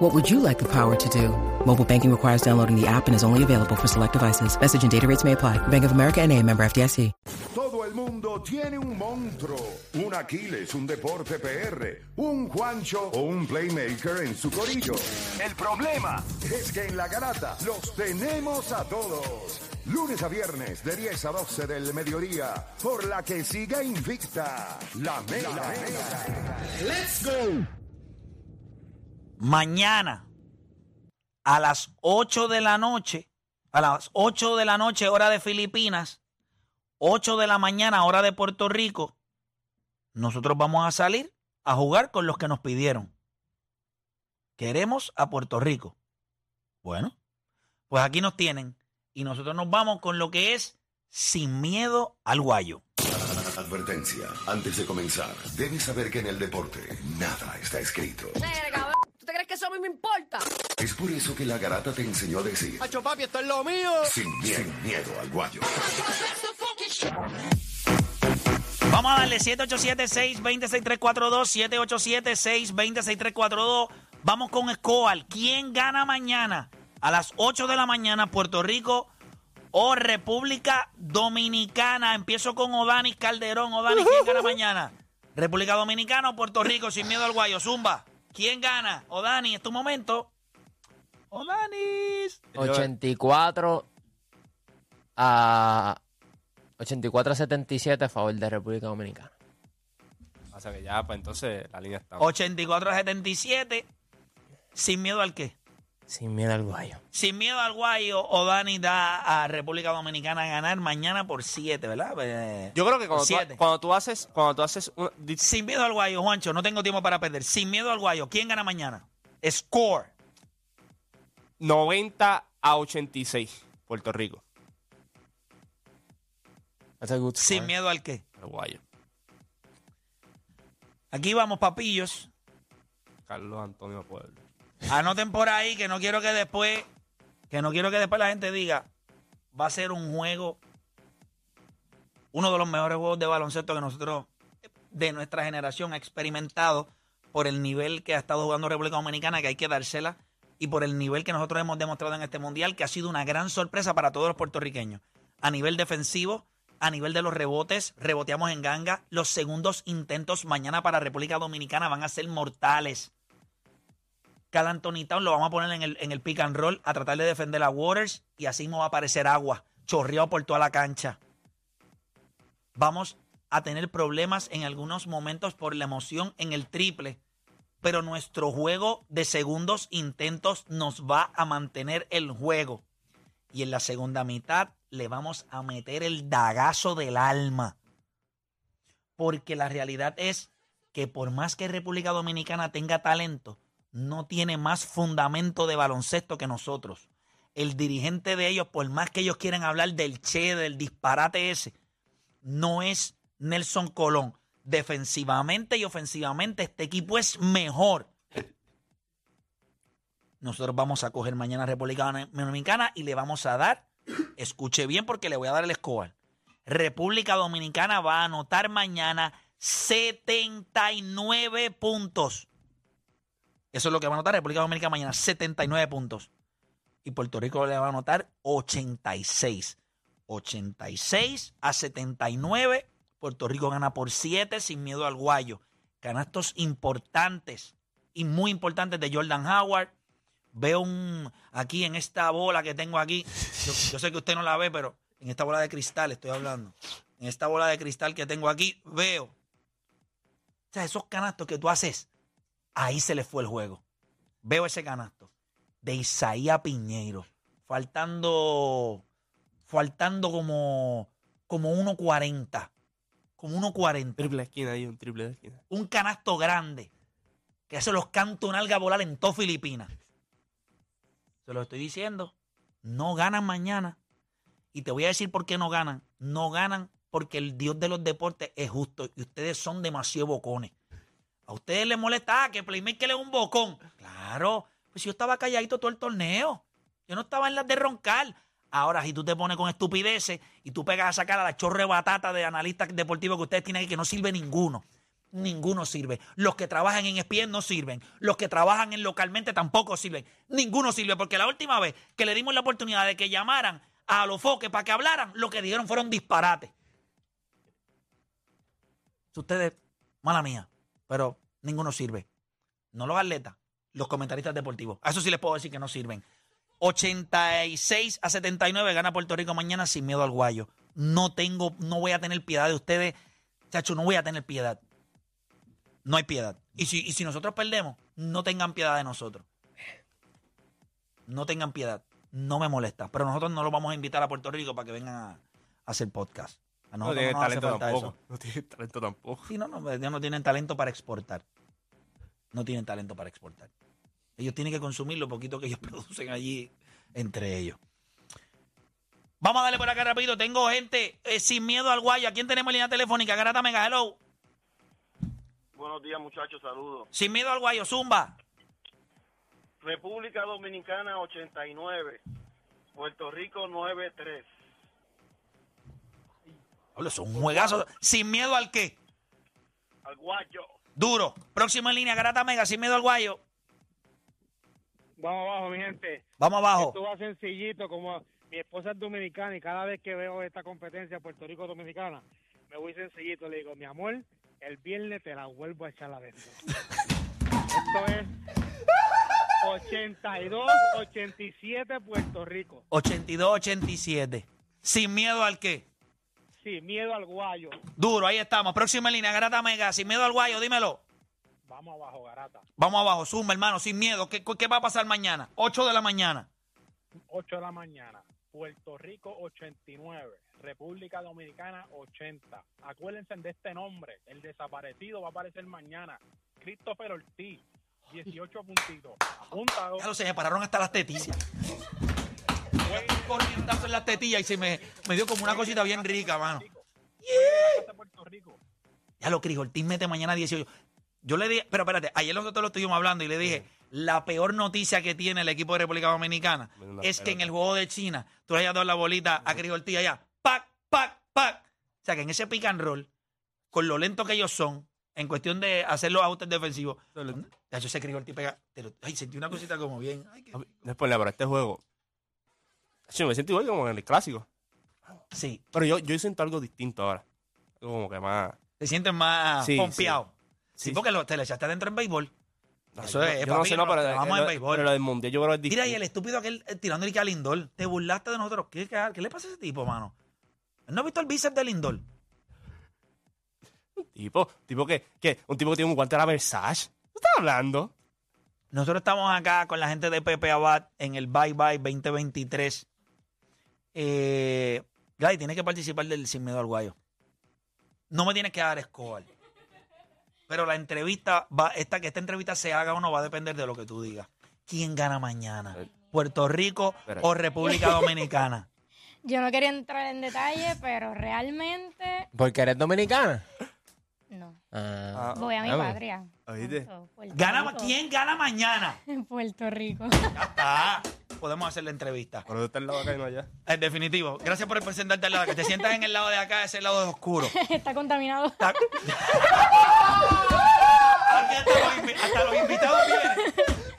What would you like the power to do? Mobile banking requires downloading the app and is only available for select devices. Message and data rates may apply. Bank of America and a member FDIC. Todo el mundo tiene un monstruo, un Aquiles, un Deporte PR, un Juancho o un Playmaker en su corillo. El problema es que en la garata los tenemos a todos. Lunes a viernes de 10 a 12 del mediodía, por la que siga invicta la mega. Let's go. Mañana a las 8 de la noche, a las 8 de la noche hora de Filipinas, 8 de la mañana hora de Puerto Rico, nosotros vamos a salir a jugar con los que nos pidieron. Queremos a Puerto Rico. Bueno, pues aquí nos tienen y nosotros nos vamos con lo que es sin miedo al guayo. Advertencia, antes de comenzar, debes saber que en el deporte nada está escrito. Eso a mí me importa? Es por eso que la garata te enseñó a decir, Hacho papi, esto es lo mío. sin miedo, sin miedo al guayo. Vamos a darle 787-620-6342, 787-620-6342. Vamos con Escobar. ¿Quién gana mañana? A las 8 de la mañana, Puerto Rico o República Dominicana. Empiezo con Odanis Calderón. Odanis, ¿quién gana mañana? República Dominicana o Puerto Rico, sin miedo al guayo. Zumba. ¿Quién gana? Odani, es tu momento. Odanis. 84 a 84 a 77 a favor de República Dominicana. O sea que ya, pues entonces la línea está. 84 a 77. ¿Sin miedo al qué? Sin miedo al guayo. Sin miedo al guayo, Odani da a República Dominicana a ganar mañana por 7, ¿verdad? Eh, Yo creo que cuando, tú, siete. cuando tú haces, cuando tú haces un- di- Sin miedo al guayo, Juancho, no tengo tiempo para perder. Sin miedo al guayo, ¿quién gana mañana? Score. 90 a 86, Puerto Rico. That's a good Sin score. miedo al qué. Uruguayo. Aquí vamos, papillos. Carlos Antonio Pueblo. Anoten por ahí que no quiero que después, que no quiero que después la gente diga, va a ser un juego, uno de los mejores juegos de baloncesto que nosotros de nuestra generación ha experimentado por el nivel que ha estado jugando República Dominicana, que hay que dársela, y por el nivel que nosotros hemos demostrado en este mundial, que ha sido una gran sorpresa para todos los puertorriqueños. A nivel defensivo, a nivel de los rebotes, reboteamos en ganga. Los segundos intentos mañana para República Dominicana van a ser mortales. Cal Anthony Town lo vamos a poner en el, en el pick and roll a tratar de defender a Waters y así no va a aparecer agua, chorreado por toda la cancha. Vamos a tener problemas en algunos momentos por la emoción en el triple, pero nuestro juego de segundos intentos nos va a mantener el juego. Y en la segunda mitad le vamos a meter el dagazo del alma. Porque la realidad es que por más que República Dominicana tenga talento, no tiene más fundamento de baloncesto que nosotros. El dirigente de ellos, por más que ellos quieran hablar del Che, del disparate ese, no es Nelson Colón. Defensivamente y ofensivamente este equipo es mejor. Nosotros vamos a coger mañana República Dominicana y le vamos a dar, escuche bien porque le voy a dar el escobar. República Dominicana va a anotar mañana 79 puntos. Eso es lo que va a anotar República Dominicana mañana, 79 puntos. Y Puerto Rico le va a anotar 86. 86 a 79. Puerto Rico gana por 7 sin miedo al guayo. Canastos importantes y muy importantes de Jordan Howard. Veo un aquí en esta bola que tengo aquí. Yo, yo sé que usted no la ve, pero en esta bola de cristal estoy hablando. En esta bola de cristal que tengo aquí, veo. O sea, esos canastos que tú haces, ahí se le fue el juego. Veo ese canasto de Isaías Piñeiro. Faltando. Faltando como. Como 1.40. Como 1.40. Triple esquina ahí, un triple de esquina. Un canasto grande. Que se los canta un alga volar en todo Filipinas. Se lo estoy diciendo. No ganan mañana. Y te voy a decir por qué no ganan. No ganan porque el Dios de los deportes es justo y ustedes son demasiado bocones. A ustedes les molesta ah, que Playmaker es un bocón. Claro, pues yo estaba calladito todo el torneo. Yo no estaba en las de roncar. Ahora, si tú te pones con estupideces y tú pegas a sacar a la chorre batata de analistas deportivos que ustedes tienen aquí, que no sirve ninguno. Ninguno sirve. Los que trabajan en ESPN no sirven. Los que trabajan en localmente tampoco sirven. Ninguno sirve. Porque la última vez que le dimos la oportunidad de que llamaran a los foques para que hablaran, lo que dijeron fueron disparates. Ustedes, mala mía, pero ninguno sirve. No los atletas, los comentaristas deportivos. A eso sí les puedo decir que no sirven. 86 a 79 gana Puerto Rico mañana sin miedo al guayo. No tengo, no voy a tener piedad de ustedes. Chacho, no voy a tener piedad. No hay piedad. Y si, y si nosotros perdemos, no tengan piedad de nosotros. No tengan piedad. No me molesta. Pero nosotros no los vamos a invitar a Puerto Rico para que vengan a, a hacer podcast. A No nosotros tiene no nos hace talento tampoco. eso. No tiene talento tampoco. Sí, no, no, ellos no tienen talento para exportar. No tienen talento para exportar. Ellos tienen que consumir lo poquito que ellos producen allí entre ellos. Vamos a darle por acá rápido. Tengo gente eh, sin miedo al guayo. ¿A quién tenemos en línea telefónica? Garata Mega, hello. Buenos días, muchachos, saludos. Sin miedo al guayo, Zumba. República Dominicana 89, Puerto Rico 93. Hablo, es un juegazo. Sin miedo al qué. Al guayo. Duro. Próximo en línea, Garata Mega, sin miedo al guayo. Vamos abajo, mi gente. Vamos abajo. Esto va sencillito, como mi esposa es dominicana y cada vez que veo esta competencia Puerto Rico-Dominicana, me voy sencillito, le digo, mi amor, el viernes te la vuelvo a echar adentro. Esto es 82-87 Puerto Rico. 82-87. Sin miedo al qué. Sí, miedo al guayo. Duro, ahí estamos. Próxima línea, Garata Mega, sin miedo al guayo, dímelo. Vamos abajo, garata. Vamos abajo, Zumba, hermano, sin miedo. ¿Qué, qué va a pasar mañana? 8 de la mañana. 8 de la mañana. Puerto Rico 89. República Dominicana 80. Acuérdense de este nombre. El desaparecido va a aparecer mañana. Christopher Ortiz. 18 puntitos. Apúntalo. Ya lo se me pararon hasta las tetillas. Un corrientazo en las tetillas y se me, me dio como una cosita bien rica, mano. Rico. Ya lo crijo, el team mete mañana 18. Yo le dije, pero espérate, ayer nosotros lo estuvimos hablando y le dije, la peor noticia que tiene el equipo de República Dominicana es que en el juego de China tú le hayas dado la bolita a Crijo Ortiz allá, pac, pac, pac. O sea que en ese pick and roll, con lo lento que ellos son, en cuestión de hacer los ajustes defensivos, ya yo sé Crijo Ortiz pega, pero, ay, sentí una cosita como bien. ay, qué- Después, este juego. Sí, me siento igual como en el clásico. Sí, Pero yo, yo siento algo distinto ahora. Algo como que más. te sientes más Sí, pompeado. Sí, Sí, porque lo- te le echaste adentro en béisbol. Eso yo, es, yo no papi, sé, no, pero, trabajamos en lo- béisbol. pero lo del mundial yo creo que es distinto. Mira, y el estúpido aquel eh, tirando el que a Lindor. Te burlaste de nosotros. ¿Qué, qué, qué le pasa a ese tipo, mano? ¿Él ¿No has visto el bíceps de Lindor? Tipo, tipo que, que un tipo que tiene un guante de la Versace. ¿Qué estás hablando? Nosotros estamos acá con la gente de Pepe Abad en el Bye Bye 2023. Eh, Gladys, tienes que participar del Sin Miedo al Guayo. No me tienes que dar score. Pero la entrevista, va, esta, que esta entrevista se haga o no va a depender de lo que tú digas. ¿Quién gana mañana? ¿Puerto Rico Espera. o República Dominicana? Yo no quería entrar en detalle, pero realmente Porque eres dominicana. No. Ah, Voy a mi vamos. patria. ¿Oíste? Puerto ¿Gana, Rico. ¿Quién gana mañana? En Puerto Rico. Ya está. Podemos hacer la entrevista. Pero tú estás en la vaca y no allá. En definitivo. Gracias por presentarte al lado. Que te sientas en el lado de acá, ese lado es oscuro. Está contaminado. Está- Aquí hasta, los, invi- hasta los invitados vienen.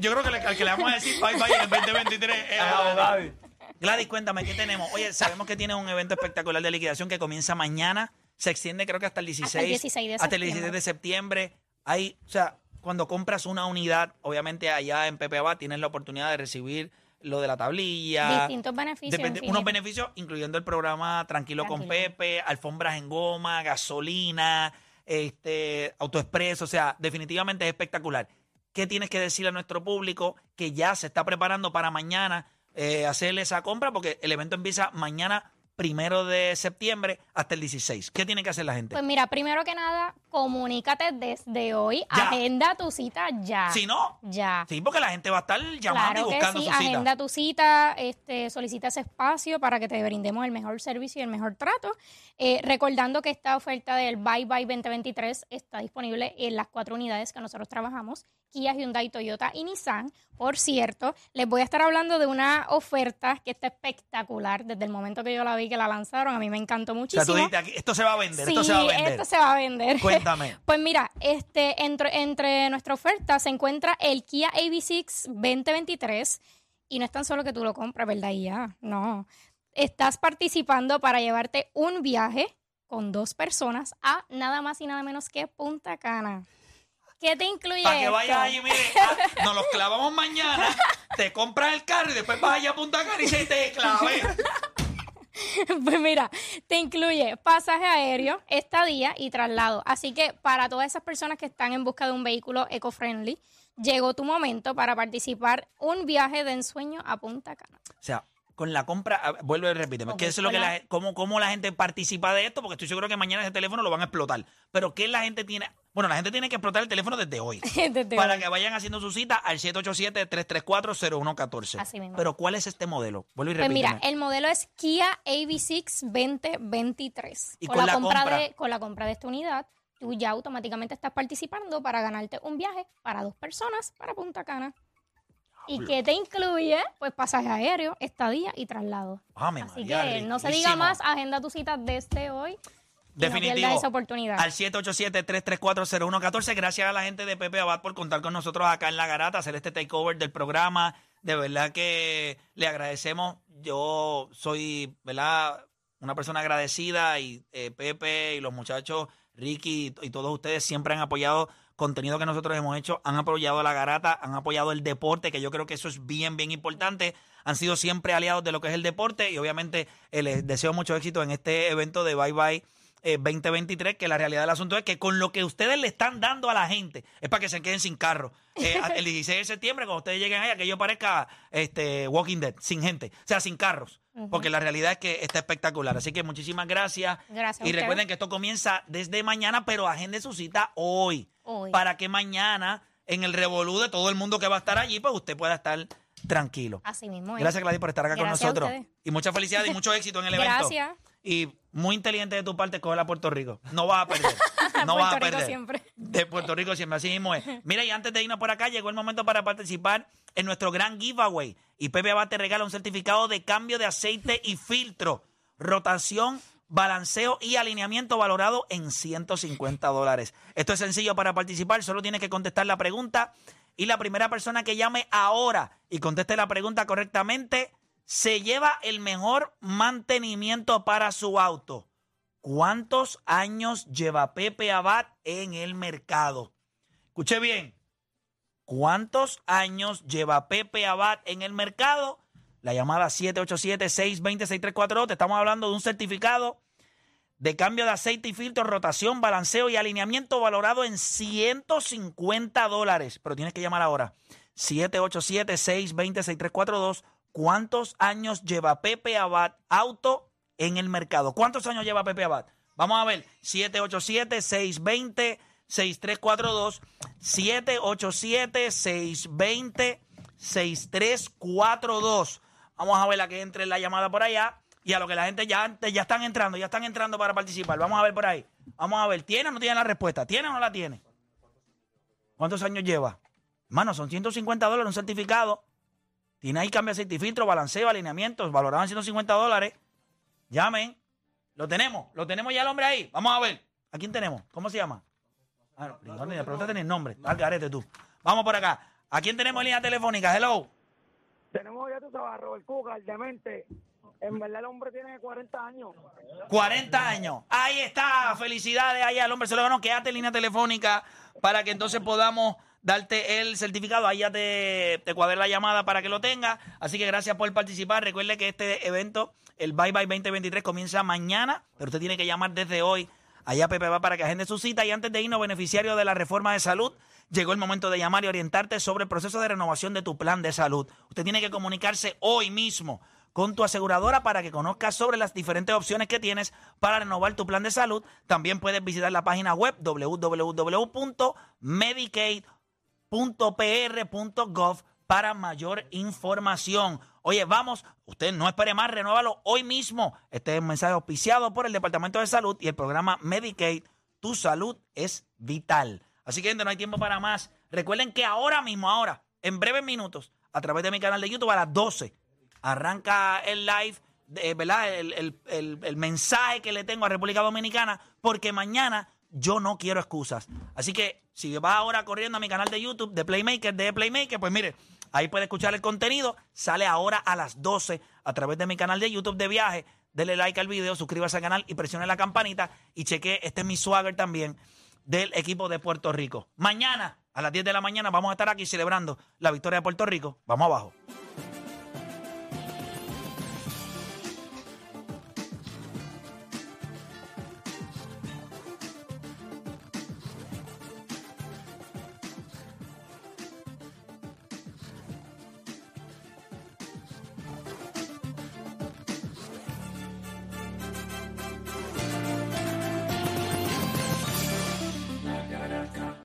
Yo creo que le- al que le vamos a decir bye bye en el 2023 es a Gladys. Gladys, cuéntame, ¿qué tenemos? Oye, sabemos que tienes un evento espectacular de liquidación que comienza mañana. Se extiende creo que hasta el 16. Hasta el 16 de hasta el 16 de septiembre. Hay, o sea, cuando compras una unidad, obviamente allá en Pepe Abad tienes la oportunidad de recibir lo de la tablilla. Distintos beneficios. Depende- unos beneficios, incluyendo el programa Tranquilo, con. Pepe, alfombras en goma, gasolina, este, autoexpreso, o sea, definitivamente es espectacular. ¿Qué tienes que decirle a nuestro público que ya se está preparando para mañana eh, hacerle esa compra? Porque el evento empieza mañana primero de septiembre hasta el 16. ¿Qué tiene que hacer la gente? Pues mira, primero que nada, comunícate desde hoy. Ya. Agenda tu cita ya. si no, Ya. sí, porque la gente va a estar llamando Claro y que buscando sí, su cita. agenda tu cita, este, solicita ese espacio para que te brindemos el mejor servicio y el mejor trato. Eh, recordando que esta oferta del Bye Bye 2023 está disponible en las cuatro unidades que nosotros trabajamos, Kia, Hyundai, Toyota y Nissan. Por cierto, les voy a estar hablando de una oferta que está espectacular. Desde el momento que yo la vi que la lanzaron, a mí me encantó O sea, muchísimo. tú dijiste, aquí, esto se va a vender, esto se va a vender. esto se va a vender. Cuéntame. Pues mira, este, entre, entre nuestra oferta se encuentra el Kia AV6 2023 y no es tan solo que tú lo compras, ¿verdad? Y ya, no. Estás participando para llevarte un viaje con dos personas a nada más y nada menos que Punta Cana. ¿Qué te incluye Para que vayas allí, mire, ah, nos los clavamos mañana, te compras el carro y después vas allá a Punta Cana y se te clave. Pues mira, te incluye pasaje aéreo, estadía y traslado. Así que para todas esas personas que están en busca de un vehículo eco-friendly, llegó tu momento para participar un viaje de ensueño a Punta Cana. O sea, con la compra, vuelve y repíteme, ¿qué es lo que la, cómo, cómo la gente participa de esto? Porque estoy seguro que mañana ese teléfono lo van a explotar. Pero ¿qué la gente tiene? Bueno, la gente tiene que explotar el teléfono desde hoy. Desde para hoy. que vayan haciendo su cita al 787-334-0114. Así mismo. Pero ¿cuál es este modelo? Vuelve y Pues repíteme. mira, el modelo es Kia AV6 2023. Y con la compra. de, con la compra de esta unidad, tú ya automáticamente estás participando para ganarte un viaje para dos personas para Punta Cana. ¿Y qué te incluye? Pues pasaje aéreo, estadía y traslado. Ame Así María, que no se diga más, agenda tu cita desde hoy. No Definitivo. pierdas esa oportunidad. Al 787-334-0114. Gracias a la gente de Pepe Abad por contar con nosotros acá en La Garata, hacer este takeover del programa. De verdad que le agradecemos. Yo soy, ¿verdad? Una persona agradecida y eh, Pepe y los muchachos, Ricky y, y todos ustedes siempre han apoyado contenido que nosotros hemos hecho, han apoyado La Garata, han apoyado el deporte, que yo creo que eso es bien, bien importante. Han sido siempre aliados de lo que es el deporte y obviamente eh, les deseo mucho éxito en este evento de Bye Bye eh, 2023, que la realidad del asunto es que con lo que ustedes le están dando a la gente es para que se queden sin carro. Eh, el 16 de septiembre, cuando ustedes lleguen allá, que yo parezca este, Walking Dead, sin gente, o sea, sin carros. Porque la realidad es que está espectacular. Así que muchísimas gracias. Gracias Y recuerden que esto comienza desde mañana, pero agende su cita hoy. Hoy. Para que mañana, en el revolú de todo el mundo que va a estar allí, pues usted pueda estar tranquilo. Así mismo. ¿eh? Gracias, Gladys, por estar acá Gracias con nosotros. Y mucha felicidad y mucho éxito en el evento. Gracias. Y muy inteligente de tu parte coger a Puerto Rico. No vas a perder. No vas a Puerto Rico perder. siempre. De Puerto Rico siempre, así mismo es. Mira, y antes de irnos por acá, llegó el momento para participar en nuestro gran giveaway. Y Pepe Abad te regala un certificado de cambio de aceite y filtro, rotación, balanceo y alineamiento valorado en 150 dólares. Esto es sencillo para participar, solo tienes que contestar la pregunta. Y la primera persona que llame ahora y conteste la pregunta correctamente se lleva el mejor mantenimiento para su auto. ¿Cuántos años lleva Pepe Abad en el mercado? Escuche bien. ¿Cuántos años lleva Pepe Abad en el mercado? La llamada 787-620-6342. Te estamos hablando de un certificado de cambio de aceite y filtro, rotación, balanceo y alineamiento valorado en 150 dólares. Pero tienes que llamar ahora. 787-620-6342. ¿Cuántos años lleva Pepe Abad Auto en el mercado? ¿Cuántos años lleva Pepe Abad? Vamos a ver. 787-620-6342. 787-620-6342. Vamos a ver la que entre la llamada por allá. Y a lo que la gente ya, ya están entrando, ya están entrando para participar. Vamos a ver por ahí. Vamos a ver, ¿tiene o no tiene la respuesta? ¿Tiene o no la tiene? ¿Cuántos años lleva? Mano, son 150 dólares un certificado. Tiene ahí cambio aceite y filtro, balanceo, alineamientos, valorado en 150 dólares. Llamen. Lo tenemos, lo tenemos ya el hombre ahí. Vamos a ver. ¿A quién tenemos? ¿Cómo se llama? Ah, no, ni la pregunta tiene el nombre. Al garete tú. Vamos por acá. ¿A quién tenemos en línea telefónica? Hello. Tenemos ya, sabes, a Robert Cuca, el demente. En verdad el hombre tiene 40 años. 40 años. Ahí está. Felicidades ahí al hombre. Se lo ganó. Quédate en línea telefónica para que entonces podamos darte el certificado. Ahí ya te, te cuadré la llamada para que lo tengas. Así que gracias por participar. Recuerde que este evento, el Bye Bye 2023, comienza mañana, pero usted tiene que llamar desde hoy. Allá Pepe va para que agende su cita. Y antes de irnos, beneficiario de la reforma de salud, llegó el momento de llamar y orientarte sobre el proceso de renovación de tu plan de salud. Usted tiene que comunicarse hoy mismo con tu aseguradora para que conozcas sobre las diferentes opciones que tienes para renovar tu plan de salud. También puedes visitar la página web www.medicaid.pr.gov para mayor información. Oye, vamos, usted no espere más, renuévalo hoy mismo. Este es un mensaje auspiciado por el Departamento de Salud y el programa Medicaid. Tu salud es vital. Así que, gente, no hay tiempo para más. Recuerden que ahora mismo, ahora, en breves minutos, a través de mi canal de YouTube a las 12, arranca el live, de, ¿verdad? El- el- el mensaje que le tengo a República Dominicana, porque mañana yo no quiero excusas. Así que si vas ahora corriendo a mi canal de YouTube de Playmaker, de Playmaker, pues mire, ahí puede escuchar el contenido. Sale ahora a las 12 a través de mi canal de YouTube de viaje. Dele like al video, suscríbase al canal y presione la campanita. Y cheque, este es mi swagger también del equipo de Puerto Rico. Mañana a las 10 de la mañana vamos a estar aquí celebrando la victoria de Puerto Rico. Vamos abajo.